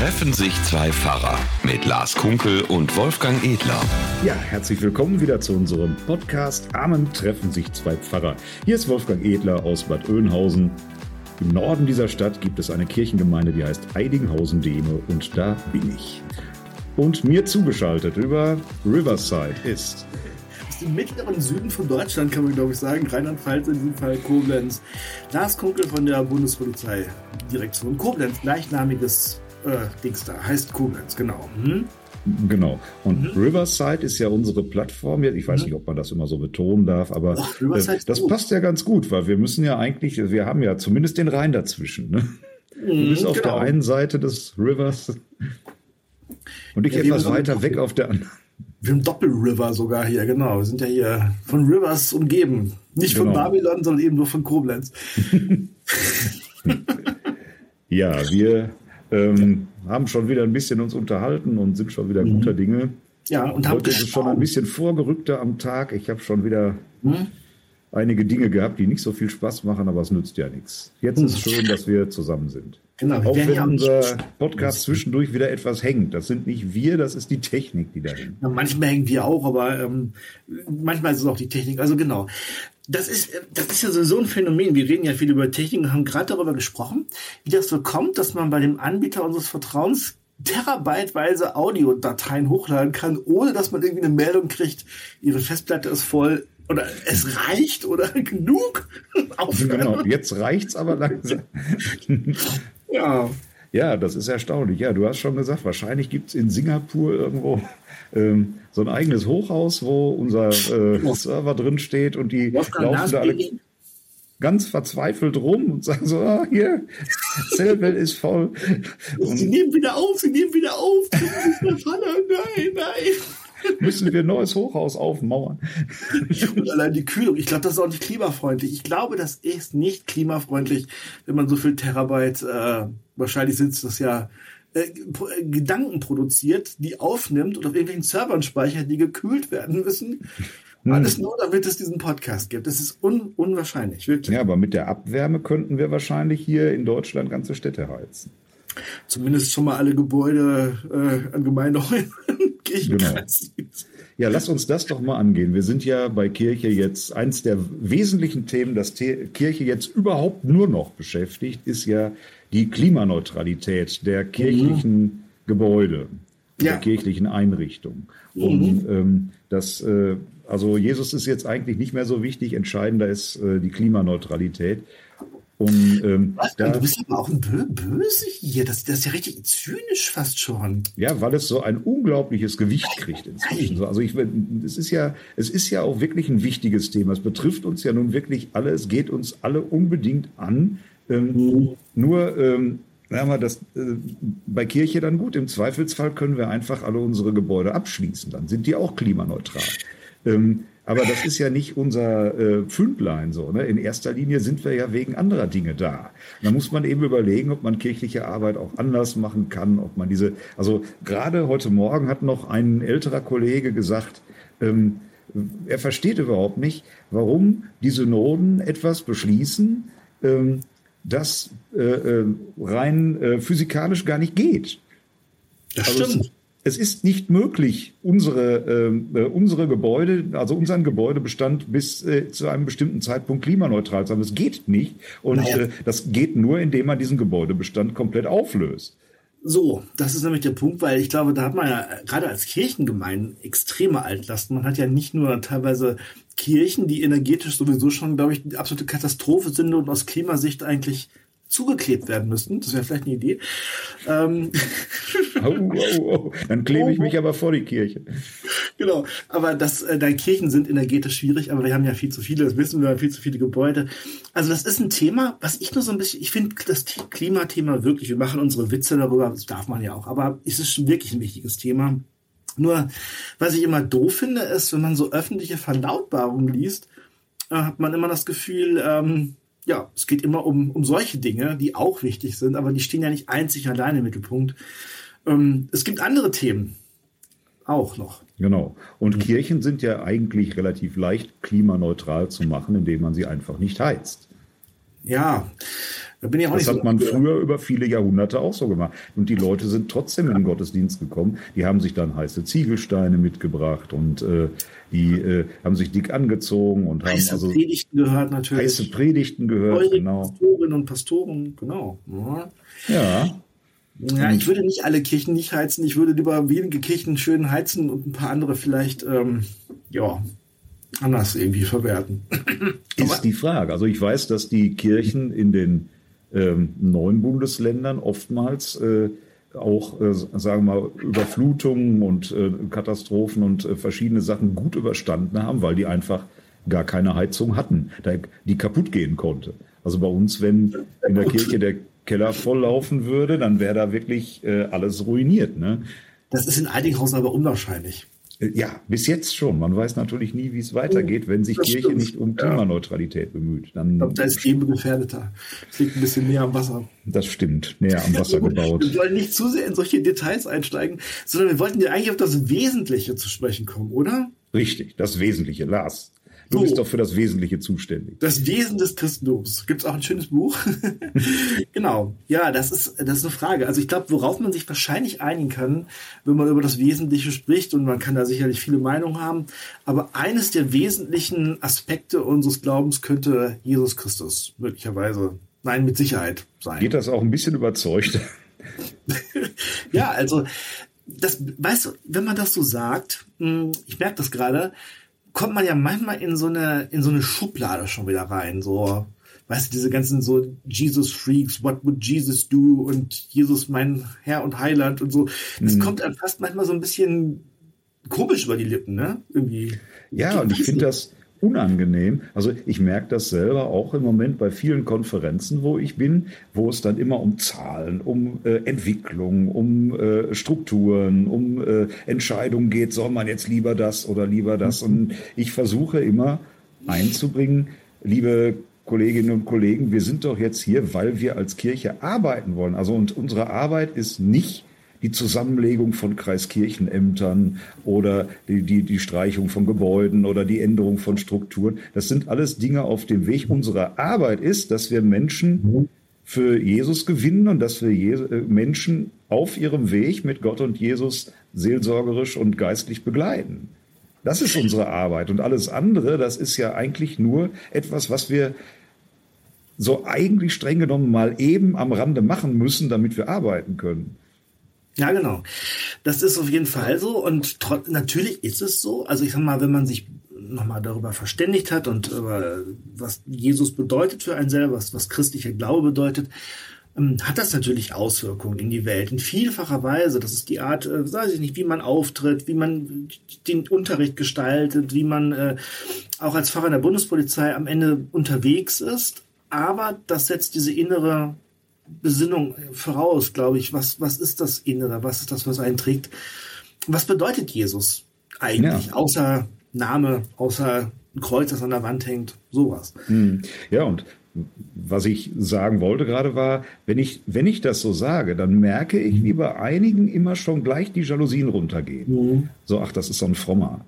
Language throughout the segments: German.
Treffen sich zwei Pfarrer mit Lars Kunkel und Wolfgang Edler. Ja, herzlich willkommen wieder zu unserem Podcast Amen treffen sich zwei Pfarrer. Hier ist Wolfgang Edler aus Bad Oeynhausen. Im Norden dieser Stadt gibt es eine Kirchengemeinde, die heißt Eidinghausen-Dehme und da bin ich. Und mir zugeschaltet über Riverside ist im mittleren Süden von Deutschland, kann man glaube ich sagen, Rheinland-Pfalz in diesem Fall Koblenz. Lars Kunkel von der Bundespolizei Direktion Koblenz, gleichnamiges äh, Dings da, heißt Koblenz, genau. Hm? Genau. Und mhm. Riverside ist ja unsere Plattform. Ich weiß mhm. nicht, ob man das immer so betonen darf, aber Ach, äh, das passt ja ganz gut, weil wir müssen ja eigentlich, wir haben ja zumindest den Rhein dazwischen. Ne? Mhm, du bist auf genau. der einen Seite des Rivers und ich ja, etwas weiter weg auf der anderen. Wir haben Doppelriver sogar hier, genau. Wir sind ja hier von Rivers umgeben. Nicht genau. von Babylon, sondern eben nur von Koblenz. ja, wir ähm, haben schon wieder ein bisschen uns unterhalten und sind schon wieder mhm. guter Dinge. Ja, und haben Heute ist es schon ein bisschen vorgerückter am Tag. Ich habe schon wieder mhm. einige Dinge gehabt, die nicht so viel Spaß machen, aber es nützt ja nichts. Jetzt mhm. ist es schön, dass wir zusammen sind. Genau, Auch wenn unser Podcast zwischendurch wieder etwas hängt. Das sind nicht wir, das ist die Technik, die da hängt. Ja, manchmal hängen wir auch, aber ähm, manchmal ist es auch die Technik. Also genau das ist, das ist ja so ein Phänomen. Wir reden ja viel über Technik und haben gerade darüber gesprochen, wie das so kommt, dass man bei dem Anbieter unseres Vertrauens terabyteweise Audiodateien hochladen kann, ohne dass man irgendwie eine Meldung kriegt, ihre Festplatte ist voll oder es reicht oder genug. Genau, jetzt reicht's aber langsam. ja. Ja, das ist erstaunlich. Ja, du hast schon gesagt, wahrscheinlich gibt's in Singapur irgendwo ähm, so ein eigenes Hochhaus, wo unser äh, Server drin steht und die laufen da alle ganz verzweifelt rum und sagen so, ah, hier, Zellwelt ist voll. Und sie nehmen wieder auf, sie nehmen wieder auf. nein, nein. Müssen wir ein neues Hochhaus aufmauern. Und allein die Kühlung, ich glaube, das ist auch nicht klimafreundlich. Ich glaube, das ist nicht klimafreundlich, wenn man so viel Terabyte, äh, wahrscheinlich sind es das ja äh, äh, Gedanken produziert, die aufnimmt und auf irgendwelchen Servern speichert, die gekühlt werden müssen. Hm. Alles nur, damit es diesen Podcast gibt. Das ist un unwahrscheinlich, wirklich. Ja, aber mit der Abwärme könnten wir wahrscheinlich hier in Deutschland ganze Städte heizen. Zumindest schon mal alle Gebäude äh, an Gemeindehäusern. genau. Ja, lass uns das doch mal angehen. Wir sind ja bei Kirche jetzt, eins der wesentlichen Themen, das Kirche jetzt überhaupt nur noch beschäftigt, ist ja die Klimaneutralität der kirchlichen mhm. Gebäude, ja. der kirchlichen Einrichtungen. Mhm. Und ähm, das, äh, also Jesus ist jetzt eigentlich nicht mehr so wichtig, entscheidender ist äh, die Klimaneutralität. Und, ähm? Da, du bist aber auch ein Bö Böse hier. Das, das ist ja richtig zynisch fast schon. Ja, weil es so ein unglaubliches Gewicht kriegt inzwischen. Also ich, es ist ja, es ist ja auch wirklich ein wichtiges Thema. Es betrifft uns ja nun wirklich alle. Es geht uns alle unbedingt an. Ähm. Nur ähm, sagen wir das äh, bei Kirche dann gut. Im Zweifelsfall können wir einfach alle unsere Gebäude abschließen. Dann sind die auch klimaneutral. Ähm, aber das ist ja nicht unser äh, Pfündlein so. Ne? In erster Linie sind wir ja wegen anderer Dinge da. Da muss man eben überlegen, ob man kirchliche Arbeit auch anders machen kann, ob man diese, also gerade heute Morgen hat noch ein älterer Kollege gesagt, ähm, er versteht überhaupt nicht, warum die Synoden etwas beschließen, ähm, das äh, äh, rein äh, physikalisch gar nicht geht. Das also stimmt. Es, es, ist nicht möglich, unsere, ähm, äh, unsere Gebäude, also unseren Gebäudebestand bis äh, zu einem bestimmten Zeitpunkt klimaneutral zu haben. Das geht nicht. Und. Äh, das geht nur, indem man diesen Gebäudebestand komplett auflöst. So, das ist nämlich der Punkt, weil ich glaube, da hat man ja gerade als Kirchengemeinde extreme Altlasten. Man hat ja nicht nur teilweise Kirchen, die energetisch sowieso schon, glaube ich, die absolute Katastrophe sind und aus Klimasicht eigentlich zugeklebt werden müssten. Das wäre vielleicht eine Idee. Ähm. Oh, oh, oh. Dann klebe ich mich aber vor die Kirche. Genau, aber das, äh, deine Kirchen sind energetisch schwierig, aber wir haben ja viel zu viele, das wissen wir, haben viel zu viele Gebäude. Also das ist ein Thema, was ich nur so ein bisschen, ich finde das Klimathema wirklich, wir machen unsere Witze darüber, das darf man ja auch, aber es ist wirklich ein wichtiges Thema. Nur, was ich immer doof finde, ist, wenn man so öffentliche Verlautbarungen liest, äh, hat man immer das Gefühl, ähm, ja, es geht immer um, um solche Dinge, die auch wichtig sind, aber die stehen ja nicht einzig allein im Mittelpunkt. Ähm, es gibt andere Themen auch noch. Genau. Und mhm. Kirchen sind ja eigentlich relativ leicht klimaneutral zu machen, indem man sie einfach nicht heizt. Ja, Da bin ich auch das nicht hat so man früher über viele Jahrhunderte auch so gemacht. Und die Leute sind trotzdem in den Gottesdienst gekommen. Die haben sich dann heiße Ziegelsteine mitgebracht und äh, die äh, haben sich dick angezogen und heiße haben also Predigten gehört natürlich. Heiße Predigten gehört, Eure genau. Pastorinnen und Pastoren, genau. Ja. ja. Ja, ich würde nicht alle Kirchen nicht heizen. Ich würde lieber wenige Kirchen schön heizen und ein paar andere vielleicht, ähm, ja, anders irgendwie verwerten. Ist die Frage. Also ich weiß, dass die Kirchen in den ähm, neuen Bundesländern oftmals äh, auch, äh, sagen wir mal, Überflutungen und äh, Katastrophen und äh, verschiedene Sachen gut überstanden haben, weil die einfach gar keine Heizung hatten, die kaputt gehen konnte. Also bei uns, wenn in der Kirche der Keller volllaufen würde, dann wäre da wirklich äh, alles ruiniert. Ne? Das ist in Eidinghausen aber unwahrscheinlich. Ja, bis jetzt schon. Man weiß natürlich nie, wie es weitergeht, wenn sich das Kirche stimmt. nicht um Klimaneutralität ja. bemüht. Dann ich glaube, da ist eben gefährdeter. Es liegt ein bisschen näher am Wasser. Das stimmt, näher am Wasser gebaut. Wir wollen nicht zu sehr in solche Details einsteigen, sondern wir wollten ja eigentlich auf das Wesentliche zu sprechen kommen, oder? Richtig, das Wesentliche, Lars. Du so, bist doch für das Wesentliche zuständig. Das Wesen des Christentums. Gibt es auch ein schönes Buch? genau. Ja, das ist, das ist eine Frage. Also ich glaube, worauf man sich wahrscheinlich einigen kann, wenn man über das Wesentliche spricht, und man kann da sicherlich viele Meinungen haben, aber eines der wesentlichen Aspekte unseres Glaubens könnte Jesus Christus möglicherweise, nein, mit Sicherheit sein. Geht das auch ein bisschen überzeugt? ja, also das, weißt du, wenn man das so sagt, hm, ich merke das gerade, kommt man ja manchmal in so eine, in so eine Schublade schon wieder rein, so, weißt du, diese ganzen so Jesus Freaks, what would Jesus do und Jesus mein Herr und Heiland und so. Das mhm. kommt einem fast manchmal so ein bisschen komisch über die Lippen, ne? Irgendwie. Ja, und ich finde das, unangenehm. Also ich merke das selber auch im Moment bei vielen Konferenzen, wo ich bin, wo es dann immer um Zahlen, um äh, Entwicklung, um äh, Strukturen, um äh, Entscheidungen geht, soll man jetzt lieber das oder lieber das. Mhm. Und ich versuche immer einzubringen, liebe Kolleginnen und Kollegen, wir sind doch jetzt hier, weil wir als Kirche arbeiten wollen. Also und unsere Arbeit ist nicht die Zusammenlegung von Kreiskirchenämtern oder die, die, die Streichung von Gebäuden oder die Änderung von Strukturen. Das sind alles Dinge auf dem Weg. Unsere Arbeit ist, dass wir Menschen für Jesus gewinnen und dass wir äh, Menschen auf ihrem Weg mit Gott und Jesus seelsorgerisch und geistlich begleiten. Das ist unsere Arbeit. Und alles andere, das ist ja eigentlich nur etwas, was wir so eigentlich streng genommen mal eben am Rande machen müssen, damit wir arbeiten können. Ja, genau. Das ist auf jeden Fall so. Und natürlich ist es so. Also ich sag mal, wenn man sich nochmal darüber verständigt hat und über was Jesus bedeutet für einen selber, was, was christlicher Glaube bedeutet, ähm, hat das natürlich Auswirkungen in die Welt in vielfacher Weise. Das ist die Art, äh, weiß ich nicht, wie man auftritt, wie man den Unterricht gestaltet, wie man äh, auch als Pfarrer der Bundespolizei am Ende unterwegs ist. Aber das setzt diese innere Besinnung voraus, glaube ich. Was, was ist das Innere? Was ist das, was einen trägt? Was bedeutet Jesus eigentlich? Ja. Außer Name, außer ein Kreuz, das an der Wand hängt, sowas. Hm. Ja, und was ich sagen wollte gerade war, wenn ich, wenn ich das so sage, dann merke ich, wie bei einigen immer schon gleich die Jalousien runtergehen. Mhm. So, ach, das ist so ein Frommer.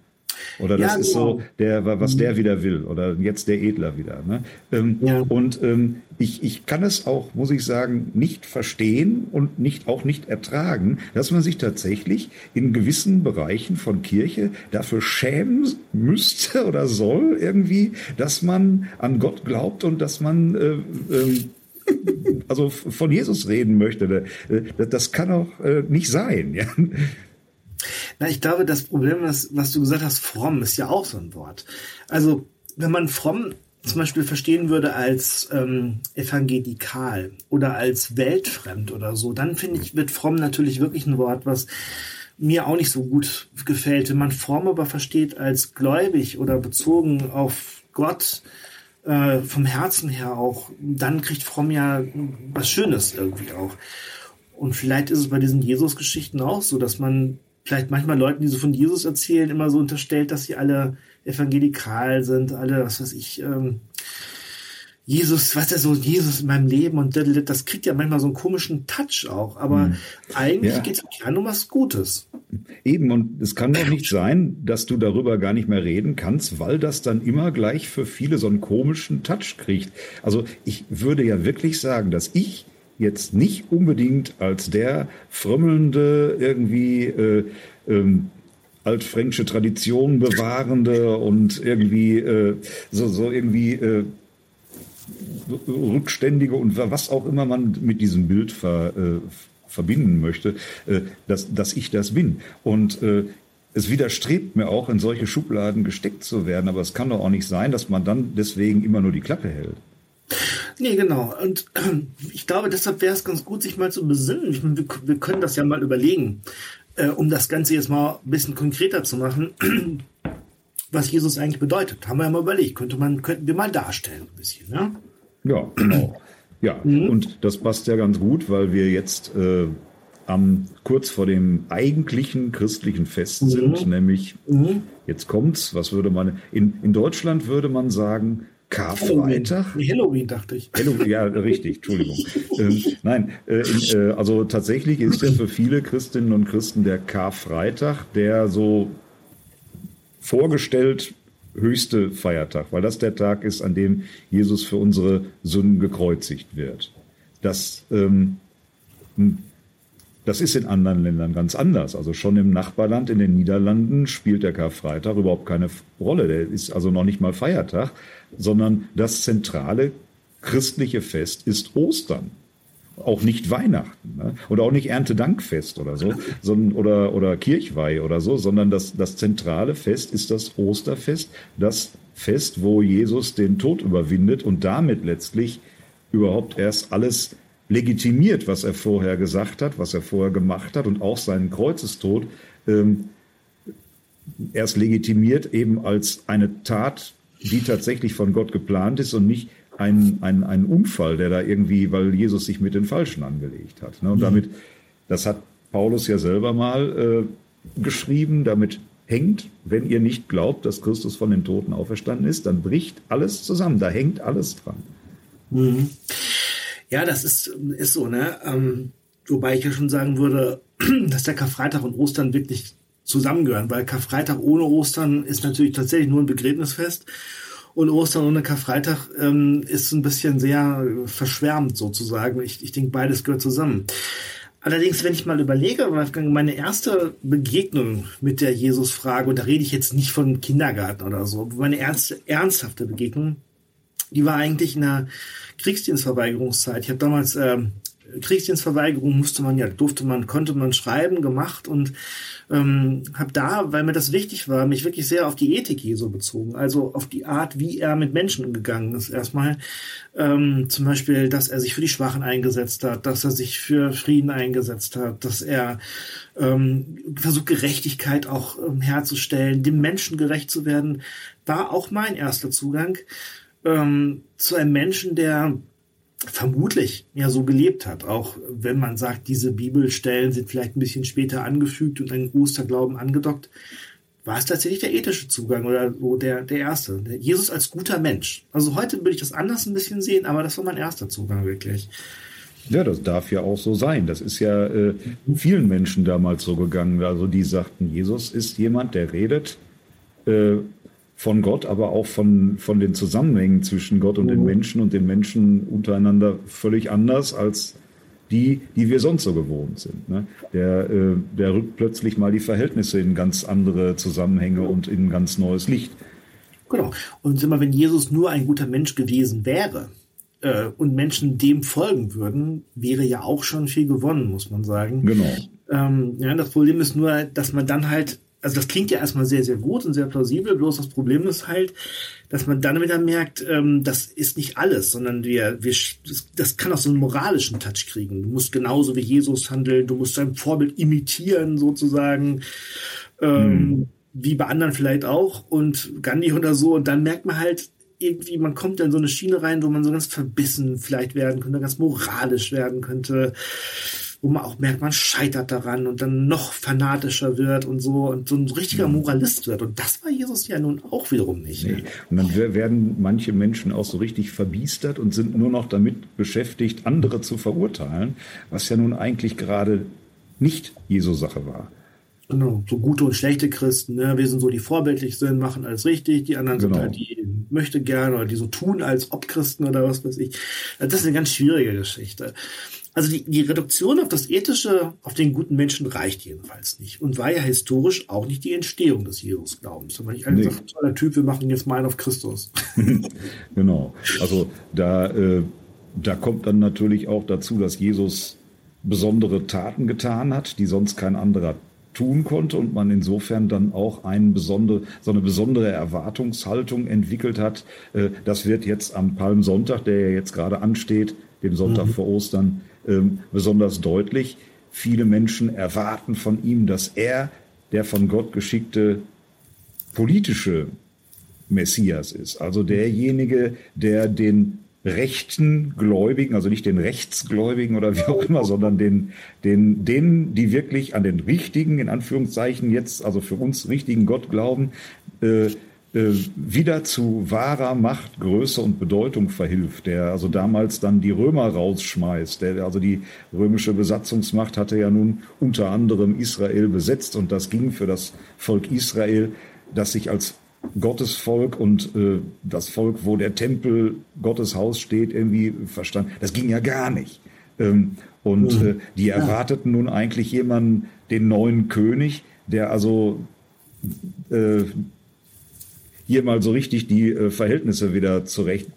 Oder das ja, ist genau. so, der, was der mhm. wieder will. Oder jetzt der Edler wieder. Ne? Ähm, ja. Und ähm, ich, ich kann es auch, muss ich sagen, nicht verstehen und nicht, auch nicht ertragen, dass man sich tatsächlich in gewissen Bereichen von Kirche dafür schämen müsste oder soll irgendwie, dass man an Gott glaubt und dass man äh, äh, also von Jesus reden möchte. Äh, das kann auch äh, nicht sein. Ja? Na, ich glaube, das Problem, was, was du gesagt hast, fromm, ist ja auch so ein Wort. Also, wenn man fromm zum Beispiel verstehen würde als ähm, evangelikal oder als weltfremd oder so, dann finde ich, wird fromm natürlich wirklich ein Wort, was mir auch nicht so gut gefällt. Wenn man fromm aber versteht als gläubig oder bezogen auf Gott, äh, vom Herzen her auch, dann kriegt fromm ja was Schönes irgendwie auch. Und vielleicht ist es bei diesen Jesus-Geschichten auch so, dass man vielleicht manchmal Leuten, die so von Jesus erzählen, immer so unterstellt, dass sie alle evangelikal sind, alle, was weiß ich, ähm, Jesus, was ist so Jesus in meinem Leben und das kriegt ja manchmal so einen komischen Touch auch. Aber mhm. eigentlich ja. geht es Kern um was Gutes. Eben, und es kann doch nicht sein, dass du darüber gar nicht mehr reden kannst, weil das dann immer gleich für viele so einen komischen Touch kriegt. Also ich würde ja wirklich sagen, dass ich jetzt nicht unbedingt als der frömmelnde irgendwie äh, ähm, altfränkische Tradition bewahrende und irgendwie äh, so, so irgendwie äh, rückständige und was auch immer man mit diesem Bild ver, äh, verbinden möchte, äh, dass, dass ich das bin. Und äh, es widerstrebt mir auch, in solche Schubladen gesteckt zu werden, aber es kann doch auch nicht sein, dass man dann deswegen immer nur die Klappe hält. Nee, genau. Und ich glaube, deshalb wäre es ganz gut, sich mal zu besinnen. Meine, wir, wir, können das ja mal überlegen, äh, um das Ganze jetzt mal ein bisschen konkreter zu machen, was Jesus eigentlich bedeutet. Haben wir ja mal überlegt. Könnte man, könnten wir mal darstellen, ein bisschen, ne? Ja, genau. Ja, mhm. und das passt ja ganz gut, weil wir jetzt äh, am kurz vor dem eigentlichen christlichen Fest mhm. sind, nämlich mhm. jetzt kommt's, was würde man in, in Deutschland würde man sagen, Karfreitag? Halloween. Halloween, dachte ich. Halloween, ja, richtig, Entschuldigung. ähm, nein, äh, in, äh, also tatsächlich ist ja für viele Christinnen und Christen der Karfreitag, der so vorgestellt höchste Feiertag, weil das der Tag ist, an dem Jesus für unsere Sünden gekreuzigt wird. Das, ähm, das ist in anderen Ländern ganz anders. Also schon im Nachbarland, in den Niederlanden, spielt der Karfreitag überhaupt keine Rolle. Der ist also noch nicht mal Feiertag, sondern das zentrale christliche Fest ist Ostern auch nicht Weihnachten ne? oder auch nicht Erntedankfest oder so, sondern, oder, oder Kirchweih oder so, sondern das, das zentrale Fest ist das Osterfest, das Fest, wo Jesus den Tod überwindet und damit letztlich überhaupt erst alles legitimiert, was er vorher gesagt hat, was er vorher gemacht hat und auch seinen Kreuzestod ähm, erst legitimiert eben als eine Tat, die tatsächlich von Gott geplant ist und nicht ein, ein, ein Unfall, der da irgendwie, weil Jesus sich mit den Falschen angelegt hat. Ne? Und mhm. damit, das hat Paulus ja selber mal äh, geschrieben, damit hängt, wenn ihr nicht glaubt, dass Christus von den Toten auferstanden ist, dann bricht alles zusammen, da hängt alles dran. Mhm. Ja, das ist, ist so, ne? Ähm, wobei ich ja schon sagen würde, dass der Karfreitag und Ostern wirklich zusammengehören, weil Karfreitag ohne Ostern ist natürlich tatsächlich nur ein Begräbnisfest und Ostern ohne Karfreitag ähm, ist ein bisschen sehr verschwärmt sozusagen. Ich, ich denke, beides gehört zusammen. Allerdings, wenn ich mal überlege, meine erste Begegnung mit der Jesus-Frage, und da rede ich jetzt nicht von Kindergarten oder so, meine erste ernsthafte Begegnung, die war eigentlich in der Kriegsdienstverweigerungszeit. Ich habe damals ähm, Kriegsdienstverweigerung musste man ja, durfte man, konnte man schreiben, gemacht und ähm, habe da, weil mir das wichtig war, mich wirklich sehr auf die Ethik Jesu bezogen, also auf die Art, wie er mit Menschen umgegangen ist. Erstmal ähm, zum Beispiel, dass er sich für die Schwachen eingesetzt hat, dass er sich für Frieden eingesetzt hat, dass er ähm, versucht, Gerechtigkeit auch ähm, herzustellen, dem Menschen gerecht zu werden, war auch mein erster Zugang ähm, zu einem Menschen, der vermutlich ja so gelebt hat, auch wenn man sagt, diese Bibelstellen sind vielleicht ein bisschen später angefügt und an Osterglauben angedockt, war es tatsächlich der ethische Zugang oder so der, der erste. Jesus als guter Mensch. Also heute würde ich das anders ein bisschen sehen, aber das war mein erster Zugang wirklich. Ja, das darf ja auch so sein. Das ist ja äh, vielen Menschen damals so gegangen. Also die sagten, Jesus ist jemand, der redet äh, von Gott, aber auch von, von den Zusammenhängen zwischen Gott und den mhm. Menschen und den Menschen untereinander völlig anders als die, die wir sonst so gewohnt sind. Ne? Der, äh, der rückt plötzlich mal die Verhältnisse in ganz andere Zusammenhänge und in ein ganz neues Licht. Genau. Und immer, wenn Jesus nur ein guter Mensch gewesen wäre äh, und Menschen dem folgen würden, wäre ja auch schon viel gewonnen, muss man sagen. Genau. Ähm, ja, das Problem ist nur, dass man dann halt also das klingt ja erstmal sehr, sehr gut und sehr plausibel, bloß das Problem ist halt, dass man dann wieder merkt, ähm, das ist nicht alles, sondern wir, wir das, kann auch so einen moralischen Touch kriegen. Du musst genauso wie Jesus handeln, du musst dein Vorbild imitieren sozusagen, ähm, mhm. wie bei anderen vielleicht auch und Gandhi oder so und dann merkt man halt, irgendwie, man kommt in so eine Schiene rein, wo man so ganz verbissen vielleicht werden könnte, ganz moralisch werden könnte wo man auch merkt, man scheitert daran und dann noch fanatischer wird und so und so ein richtiger mhm. Moralist wird. Und das war Jesus ja nun auch wiederum nicht. Nee. Und dann werden manche Menschen auch so richtig verbiestert und sind nur noch damit beschäftigt, andere zu verurteilen, was ja nun eigentlich gerade nicht Jesu Sache war. Genau, so gute und schlechte Christen. Ne? Wir sind so, die vorbildlich sind, machen alles richtig. Die anderen genau. sind halt die möchte gerne oder die so tun, als ob Christen oder was weiß ich. Das ist eine ganz schwierige Geschichte. Also die, die Reduktion auf das Ethische, auf den guten Menschen reicht jedenfalls nicht und war ja historisch auch nicht die Entstehung des Jesus-Glaubens. Wenn man nicht einfach nee. toller Typ, wir machen jetzt mal einen auf Christus. genau. Also da, äh, da kommt dann natürlich auch dazu, dass Jesus besondere Taten getan hat, die sonst kein anderer tun konnte und man insofern dann auch ein besondere, so eine besondere Erwartungshaltung entwickelt hat. Äh, das wird jetzt am Palmsonntag, der ja jetzt gerade ansteht, dem Sonntag mhm. vor Ostern, besonders deutlich. Viele Menschen erwarten von ihm, dass er der von Gott geschickte politische Messias ist. Also derjenige, der den rechten Gläubigen, also nicht den Rechtsgläubigen oder wie auch immer, sondern den, den, denen, die wirklich an den richtigen, in Anführungszeichen jetzt, also für uns richtigen Gott glauben, äh, wieder zu wahrer Macht, Größe und Bedeutung verhilft, der also damals dann die Römer rausschmeißt. Der, also die römische Besatzungsmacht hatte ja nun unter anderem Israel besetzt und das ging für das Volk Israel, das sich als Gottes Volk und äh, das Volk, wo der Tempel Gottes Haus steht, irgendwie verstanden. Das ging ja gar nicht. Ähm, und mhm. äh, die erwarteten nun eigentlich jemanden, den neuen König, der also äh, hier mal so richtig die äh, Verhältnisse wieder zurecht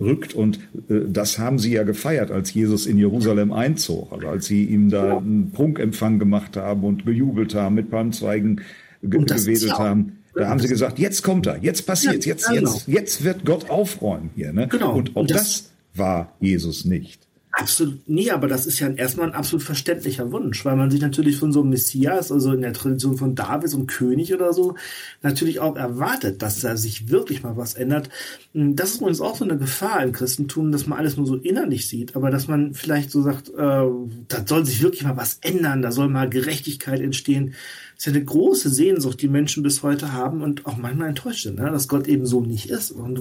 rückt. Und äh, das haben sie ja gefeiert, als Jesus in Jerusalem einzog. Also als sie ihm da einen Prunkempfang gemacht haben und gejubelt haben, mit Palmzweigen gewedelt haben. Da haben sie gesagt, jetzt kommt er, jetzt passiert, ja, jetzt, genau. jetzt, jetzt wird Gott aufräumen hier. Ne? Genau. Und auch und das, das war Jesus nicht. Absolut, nee, aber das ist ja erstmal ein absolut verständlicher Wunsch, weil man sich natürlich von so einem Messias, also in der Tradition von David, so einem König oder so, natürlich auch erwartet, dass da sich wirklich mal was ändert. Das ist übrigens auch so eine Gefahr im Christentum, dass man alles nur so innerlich sieht, aber dass man vielleicht so sagt, äh, da soll sich wirklich mal was ändern, da soll mal Gerechtigkeit entstehen. Das ist ja eine große Sehnsucht, die Menschen bis heute haben und auch manchmal enttäuscht sind, ne? dass Gott eben so nicht ist. Und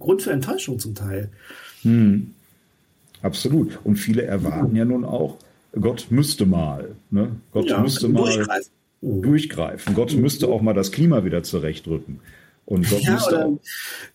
Grund für Enttäuschung zum Teil. Hm. Absolut. Und viele erwarten ja nun auch, Gott müsste mal. Ne? Gott ja, müsste mal durchgreifen. durchgreifen. Gott mhm. müsste auch mal das Klima wieder zurechtrücken. Und Gott ja, müsste auch,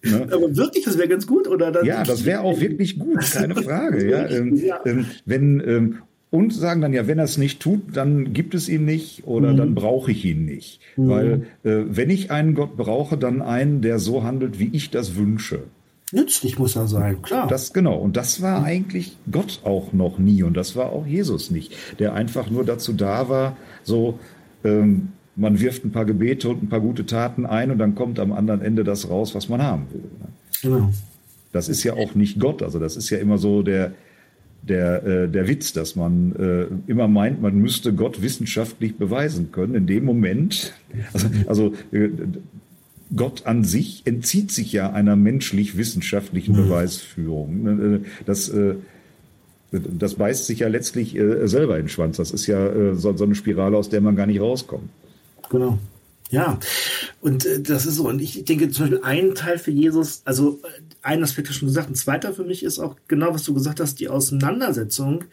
ne? Aber wirklich, das wäre ganz gut, oder? Dann ja, das wäre auch wirklich gut, keine Frage. ja, ähm, ja. Ähm, wenn, ähm, und sagen dann ja, wenn er es nicht tut, dann gibt es ihn nicht oder mhm. dann brauche ich ihn nicht. Mhm. Weil äh, wenn ich einen Gott brauche, dann einen, der so handelt, wie ich das wünsche. Nützlich muss er sein, klar. Das genau. Und das war eigentlich Gott auch noch nie und das war auch Jesus nicht, der einfach nur dazu da war, so ähm, man wirft ein paar Gebete und ein paar gute Taten ein und dann kommt am anderen Ende das raus, was man haben will. Ne? Genau. Das ist ja auch nicht Gott. Also das ist ja immer so der der, äh, der Witz, dass man äh, immer meint, man müsste Gott wissenschaftlich beweisen können. In dem Moment, also, also äh, Gott an sich entzieht sich ja einer menschlich-wissenschaftlichen mhm. Beweisführung. Äh, das, äh, das beißt sich ja letztlich äh, selber in den Schwanz. Das ist ja so eine Spirale, aus der man gar nicht rauskommt. Genau. Ja, und das ist so. Und ich denke zum Beispiel ein Teil für Jesus, also ein Aspekt hast du schon gesagt. Ein zweiter für mich ist auch genau, was du gesagt hast, die Auseinandersetzung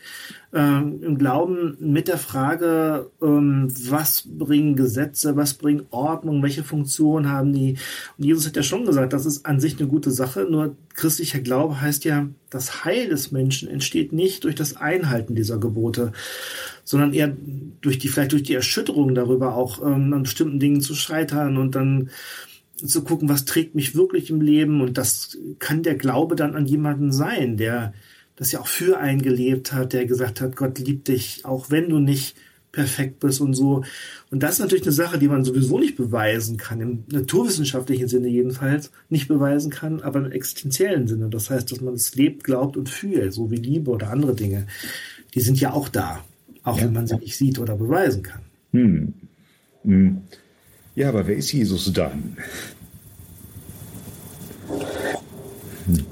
ähm, im Glauben mit der Frage, ähm, was bringen Gesetze, was bringen Ordnung, welche Funktion haben die. Und Jesus hat ja schon gesagt, das ist an sich eine gute Sache, nur christlicher Glaube heißt ja, das Heil des Menschen entsteht nicht durch das Einhalten dieser Gebote, sondern eher durch die, vielleicht durch die Erschütterung darüber auch ähm, an bestimmten Dingen zu scheitern und dann zu gucken, was trägt mich wirklich im Leben. Und das kann der Glaube dann an jemanden sein, der das ja auch für einen gelebt hat, der gesagt hat, Gott liebt dich, auch wenn du nicht perfekt bist und so. Und das ist natürlich eine Sache, die man sowieso nicht beweisen kann, im naturwissenschaftlichen Sinne jedenfalls nicht beweisen kann, aber im existenziellen Sinne. Das heißt, dass man es lebt, glaubt und fühlt, so wie Liebe oder andere Dinge. Die sind ja auch da, auch ja. wenn man sie nicht sieht oder beweisen kann. Hm. Hm. Ja, aber wer ist Jesus dann?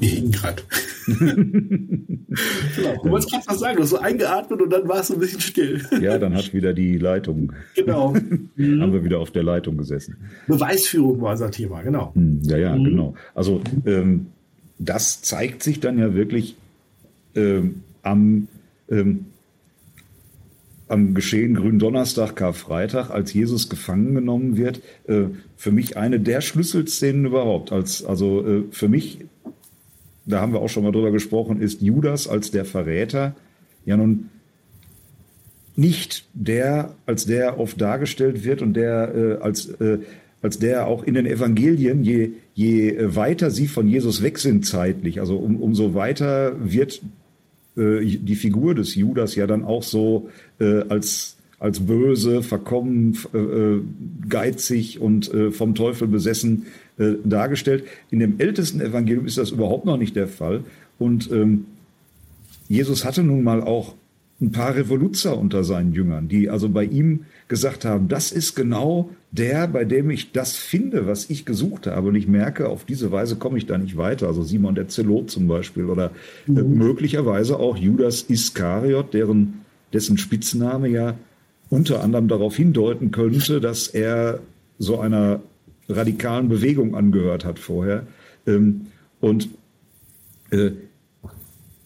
Wir hinken gerade. genau. Du wolltest gerade was sagen, du hast so eingeatmet und dann war es ein bisschen still. ja, dann hat wieder die Leitung. Genau. haben wir wieder auf der Leitung gesessen. Beweisführung war unser Thema, genau. Hm, ja, ja, mhm. genau. Also ähm, das zeigt sich dann ja wirklich ähm, am, ähm, am Geschehen Gründonnerstag, Karfreitag, als Jesus gefangen genommen wird. Äh, für mich eine der Schlüsselszenen überhaupt. Als, also äh, für mich, da haben wir auch schon mal drüber gesprochen, ist Judas als der Verräter ja nun nicht der, als der oft dargestellt wird und der äh, als äh, als der auch in den Evangelien, je, je weiter sie von Jesus weg sind zeitlich, also um, umso weiter wird äh, die Figur des Judas ja dann auch so äh, als als böse, verkommen, äh, äh, geizig und äh, vom Teufel besessen äh, dargestellt. In dem ältesten Evangelium ist das überhaupt noch nicht der Fall. Und ähm, Jesus hatte nun mal auch ein paar Revoluzer unter seinen Jüngern, die also bei ihm gesagt haben, das ist genau der, bei dem ich das finde, was ich gesucht habe. Und ich merke, auf diese Weise komme ich da nicht weiter. Also Simon der Zelot zum Beispiel oder äh, mhm. möglicherweise auch Judas Iskariot, deren, dessen Spitzname ja unter anderem darauf hindeuten könnte, dass er so einer radikalen Bewegung angehört hat vorher. Ähm, und äh,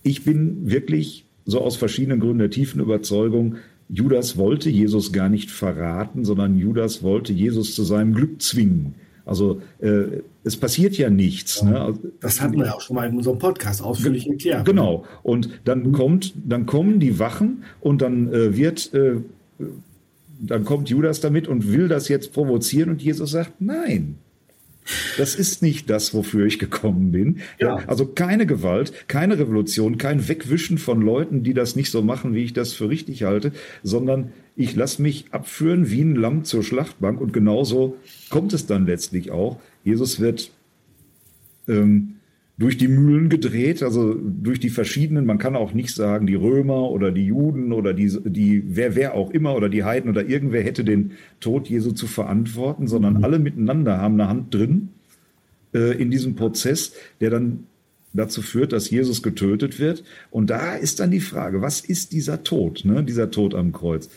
ich bin wirklich so aus verschiedenen Gründen der tiefen Überzeugung, Judas wollte Jesus gar nicht verraten, sondern Judas wollte Jesus zu seinem Glück zwingen. Also äh, es passiert ja nichts. Ne? Das hatten wir ja auch schon mal in unserem Podcast ausführlich erklärt. Genau. Und dann mhm. kommt, dann kommen die Wachen und dann äh, wird, äh, dann kommt Judas damit und will das jetzt provozieren und Jesus sagt, nein, das ist nicht das, wofür ich gekommen bin. Ja. Also keine Gewalt, keine Revolution, kein Wegwischen von Leuten, die das nicht so machen, wie ich das für richtig halte, sondern ich lasse mich abführen wie ein Lamm zur Schlachtbank und genauso kommt es dann letztlich auch. Jesus wird ähm, durch die Mühlen gedreht, also durch die verschiedenen, man kann auch nicht sagen, die Römer oder die Juden oder die, die wer, wer auch immer oder die Heiden oder irgendwer hätte den Tod Jesu zu verantworten, sondern mhm. alle miteinander haben eine Hand drin äh, in diesem Prozess, der dann dazu führt, dass Jesus getötet wird. Und da ist dann die Frage, was ist dieser Tod, ne? dieser Tod am Kreuz?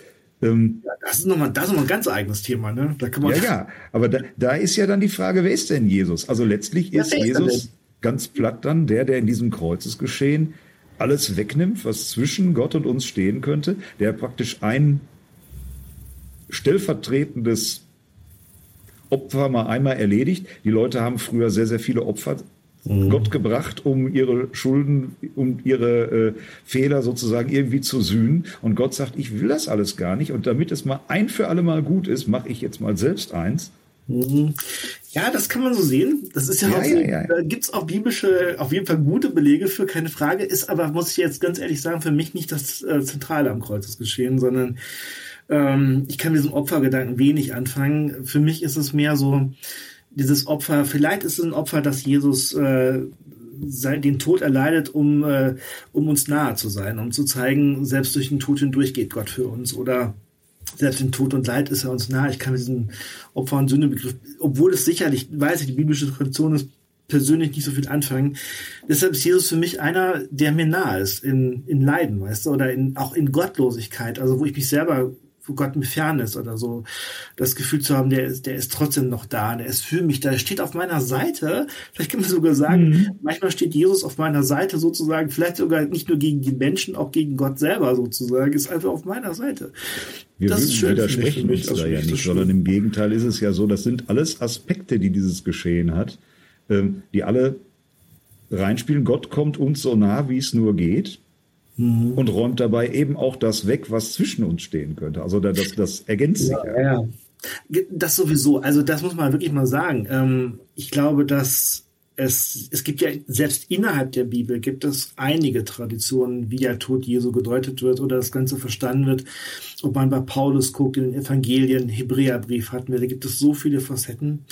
Ähm, ja, das ist nochmal, das ist nochmal ein ganz eigenes Thema, ne? Da kann man ja, ja, aber da, da ist ja dann die Frage, wer ist denn Jesus? Also letztlich ist ja, Jesus ganz platt dann der, der in diesem Kreuzesgeschehen alles wegnimmt, was zwischen Gott und uns stehen könnte, der praktisch ein stellvertretendes Opfer mal einmal erledigt. Die Leute haben früher sehr, sehr viele Opfer mhm. Gott gebracht, um ihre Schulden, um ihre äh, Fehler sozusagen irgendwie zu sühnen. Und Gott sagt, ich will das alles gar nicht. Und damit es mal ein für alle Mal gut ist, mache ich jetzt mal selbst eins. Mhm. Ja, das kann man so sehen. Das ist ja, ja auch ja, ja. da gibt's auch biblische, auf jeden Fall gute Belege für, keine Frage. Ist aber, muss ich jetzt ganz ehrlich sagen, für mich nicht das äh, Zentrale am Kreuzesgeschehen, sondern ähm, ich kann mit diesem Opfergedanken wenig anfangen. Für mich ist es mehr so, dieses Opfer, vielleicht ist es ein Opfer, dass Jesus äh, den Tod erleidet, um, äh, um uns nahe zu sein, um zu zeigen, selbst durch den Tod hindurch geht Gott für uns. Oder selbst in Tod und Leid ist er uns nah. Ich kann diesen Opfer- und Sündebegriff, obwohl es sicherlich, weiß ich, die biblische Tradition ist, persönlich nicht so viel anfangen. Deshalb ist Jesus für mich einer, der mir nah ist in, in Leiden, weißt du, oder in, auch in Gottlosigkeit, also wo ich mich selber wo Gott mir fern ist oder so, das Gefühl zu haben, der ist, der ist trotzdem noch da, der ist für mich da, der steht auf meiner Seite. Vielleicht kann man sogar sagen, mhm. manchmal steht Jesus auf meiner Seite sozusagen, vielleicht sogar nicht nur gegen die Menschen, auch gegen Gott selber sozusagen, ist einfach auf meiner Seite. Wir das ist schön widersprechen uns da ja nicht, sondern im Gegenteil ist es ja so, das sind alles Aspekte, die dieses Geschehen hat, ähm, die alle reinspielen. Gott kommt uns so nah, wie es nur geht mhm. und räumt dabei eben auch das weg, was zwischen uns stehen könnte. Also das, das ergänzt sich. Ja, ja. Das sowieso. Also das muss man wirklich mal sagen. Ähm, ich glaube, dass es, es gibt ja selbst innerhalb der Bibel gibt es einige Traditionen, wie der Tod Jesu gedeutet wird oder das Ganze verstanden wird. Ob man bei Paulus guckt, in den Evangelien, Hebräerbrief hatten wir, da gibt es so viele Facetten.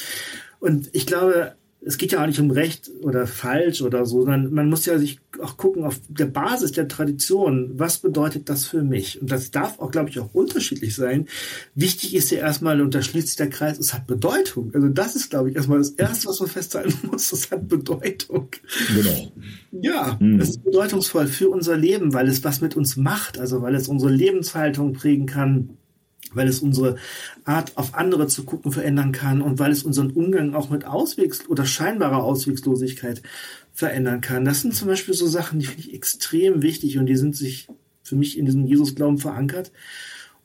Und ich glaube, es geht ja auch nicht um Recht oder falsch oder so, sondern man muss ja sich auch gucken auf der Basis der Tradition, was bedeutet das für mich? Und das darf auch, glaube ich, auch unterschiedlich sein. Wichtig ist ja erstmal, und da schließt sich der Kreis, es hat Bedeutung. Also das ist, glaube ich, erstmal das Erste, was man festhalten muss, es hat Bedeutung. Genau. Ja, mhm. es ist bedeutungsvoll für unser Leben, weil es was mit uns macht, also weil es unsere Lebenshaltung prägen kann weil es unsere Art auf andere zu gucken verändern kann und weil es unseren Umgang auch mit Auswegs- oder scheinbarer Auswegslosigkeit verändern kann. Das sind zum Beispiel so Sachen, die finde ich extrem wichtig und die sind sich für mich in diesem Jesus-Glauben verankert.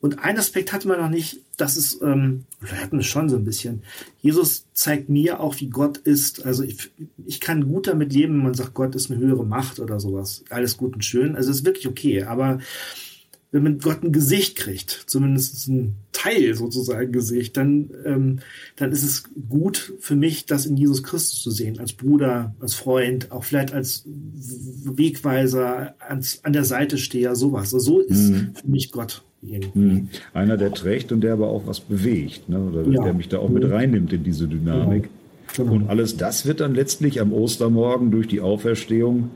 Und ein Aspekt hatte man noch nicht, das ist, ähm, wir hatten es schon so ein bisschen. Jesus zeigt mir auch, wie Gott ist. Also ich, ich kann gut damit leben, wenn man sagt, Gott ist eine höhere Macht oder sowas. Alles gut und schön. Also es ist wirklich okay. Aber wenn man Gott ein Gesicht kriegt, zumindest ein Teil sozusagen Gesicht, dann, ähm, dann ist es gut für mich, das in Jesus Christus zu sehen, als Bruder, als Freund, auch vielleicht als Wegweiser, als, an der Seite steher, sowas. Also so ist mhm. für mich Gott. Mhm. Einer, der trägt und der aber auch was bewegt, ne? oder ja. der mich da auch mit mhm. reinnimmt in diese Dynamik. Genau. Genau. Und alles das wird dann letztlich am Ostermorgen durch die Auferstehung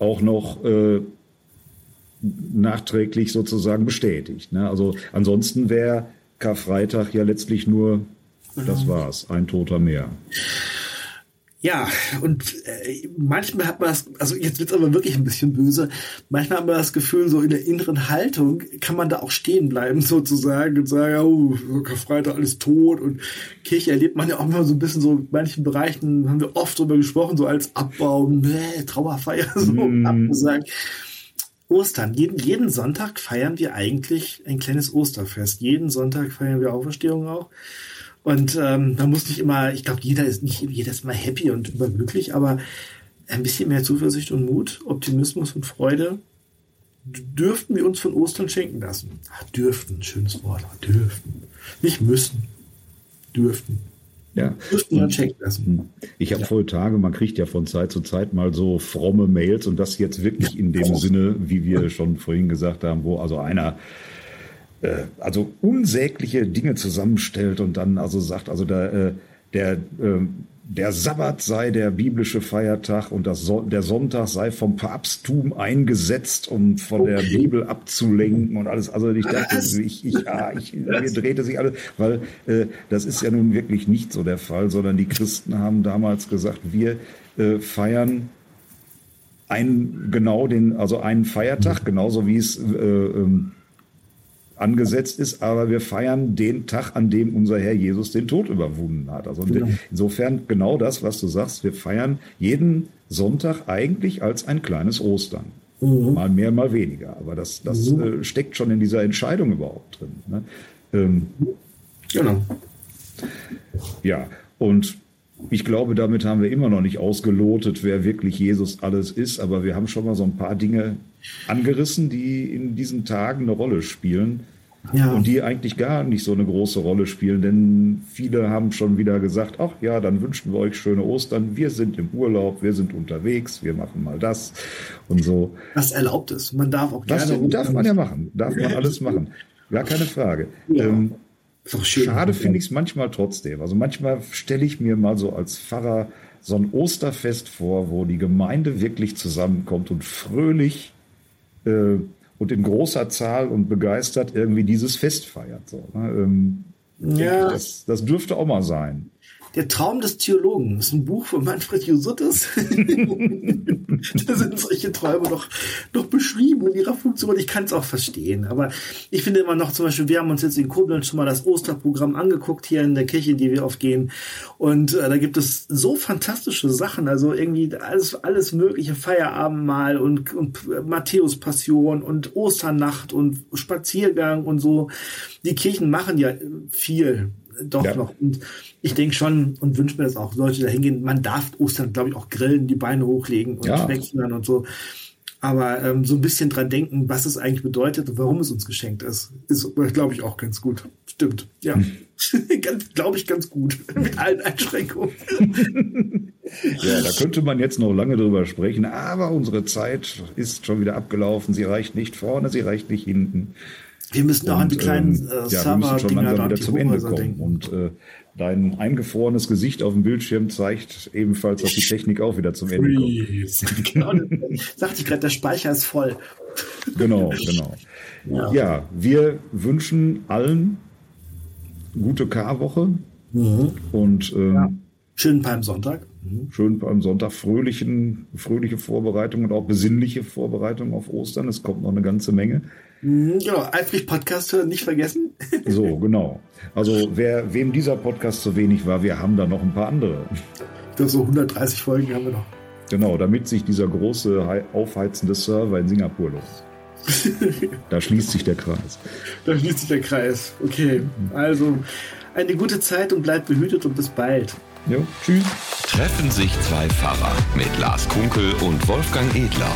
auch noch äh, nachträglich sozusagen bestätigt. Ne? Also ansonsten wäre Karfreitag ja letztlich nur, das mhm. war's, ein Toter mehr. Ja, und äh, manchmal hat man das, also jetzt wird's aber wirklich ein bisschen böse, manchmal hat man das Gefühl, so in der inneren Haltung kann man da auch stehen bleiben sozusagen und sagen, oh, Karfreitag alles tot und Kirche erlebt man ja auch immer so ein bisschen so, in manchen Bereichen haben wir oft drüber gesprochen, so als Abbau, nee, Trauerfeier, so mm. abgesagt. Ostern. Jeden, jeden Sonntag feiern wir eigentlich ein kleines Osterfest. Jeden Sonntag feiern wir Auferstehung auch. Und ähm, man muss nicht immer, ich glaube, jeder ist nicht jeder ist immer happy und überglücklich, aber ein bisschen mehr Zuversicht und Mut, Optimismus und Freude dürften wir uns von Ostern schenken lassen. Ach, dürften, schönes Wort, dürften. Nicht müssen, dürften. Ja. lassen. Ich habe ja. voll Tage, man kriegt ja von Zeit zu Zeit mal so fromme Mails und das jetzt wirklich in dem Sinne, wie wir schon vorhin gesagt haben, wo also einer äh, also unsägliche Dinge zusammenstellt und dann also sagt, also da, äh, der äh, der Sabbat sei der biblische Feiertag und das so der Sonntag sei vom Papsttum eingesetzt, um von okay. der Bibel abzulenken und alles. Also ich dachte, ich, ich, ja, ich, mir drehte sich alles, weil äh, das ist ja nun wirklich nicht so der Fall, sondern die Christen haben damals gesagt, wir äh, feiern einen genau den, also einen Feiertag, genauso wie es äh, ähm, angesetzt ist, aber wir feiern den Tag, an dem unser Herr Jesus den Tod überwunden hat. Also genau. insofern genau das, was du sagst, wir feiern jeden Sonntag eigentlich als ein kleines Ostern. Mhm. Mal mehr, mal weniger. Aber das, das mhm. äh, steckt schon in dieser Entscheidung überhaupt drin. Ne? Ähm, genau. Ja, und ich glaube, damit haben wir immer noch nicht ausgelotet, wer wirklich Jesus alles ist, aber wir haben schon mal so ein paar Dinge angerissen, die in diesen Tagen eine Rolle spielen. Ja. Und die eigentlich gar nicht so eine große Rolle spielen, denn viele haben schon wieder gesagt, ach ja, dann wünschen wir euch schöne Ostern, wir sind im Urlaub, wir sind unterwegs, wir machen mal das und so. Was erlaubt ist, man darf auch gerne. Das darf man ja machen, darf man alles machen, gar keine Frage. Ja. Ähm, Schade finde ich es manchmal trotzdem. Also manchmal stelle ich mir mal so als Pfarrer so ein Osterfest vor, wo die Gemeinde wirklich zusammenkommt und fröhlich äh, und in großer Zahl und begeistert irgendwie dieses Fest feiert. So, ne? ähm, ja. Das, das dürfte auch mal sein. Der Traum des Theologen das ist ein Buch von Manfred Jusuttis. da sind solche Träume noch, noch beschrieben in ihrer Funktion. Ich kann es auch verstehen. Aber ich finde immer noch zum Beispiel, wir haben uns jetzt in Koblenz schon mal das Osterprogramm angeguckt hier in der Kirche, in die wir oft gehen. Und äh, da gibt es so fantastische Sachen. Also irgendwie alles, alles mögliche Feierabendmahl und, und Matthäus-Passion und Osternacht und Spaziergang und so. Die Kirchen machen ja viel doch ja. noch. Und ich denke schon und wünsche mir das auch, Leute da hingehen. Man darf Ostern, glaube ich, auch grillen, die Beine hochlegen und ja. wechseln und so. Aber ähm, so ein bisschen dran denken, was es eigentlich bedeutet und warum es uns geschenkt ist, ist, glaube ich, auch ganz gut. Stimmt, ja. Hm. glaube ich, ganz gut. Mit allen Einschränkungen. ja, da könnte man jetzt noch lange drüber sprechen, aber unsere Zeit ist schon wieder abgelaufen. Sie reicht nicht vorne, sie reicht nicht hinten. Wir müssen auch an die kleinen äh, ja, Server-Dinger wieder zum Ende kommen. denken. Und äh, dein eingefrorenes Gesicht auf dem Bildschirm zeigt ebenfalls, dass die Technik auch wieder zum Ende kommt. Genau, sagte ich gerade, der Speicher ist voll. Genau, genau. Ja. Ja, wir wünschen allen gute Karwoche und ähm, Schönen Palmsonntag. schön am Sonntag fröhlichen, fröhliche Vorbereitung und auch besinnliche Vorbereitung auf Ostern. Es kommt noch eine ganze Menge. Mhm, Genau, eifrig Podcast hören, nicht vergessen. So, genau. Also wer, wem dieser Podcast zu wenig war, wir haben da noch ein paar andere. Ich glaube, so 130 Folgen haben wir noch. Genau, damit sich dieser große hei- aufheizende Server in Singapur lohnt. Da schließt sich der Kreis. Da schließt sich der Kreis. Okay, also eine gute Zeit und bleibt behütet und bis bald. Jo, tschüss. Treffen sich zwei Pfarrer mit Lars Kunkel und Wolfgang Edler.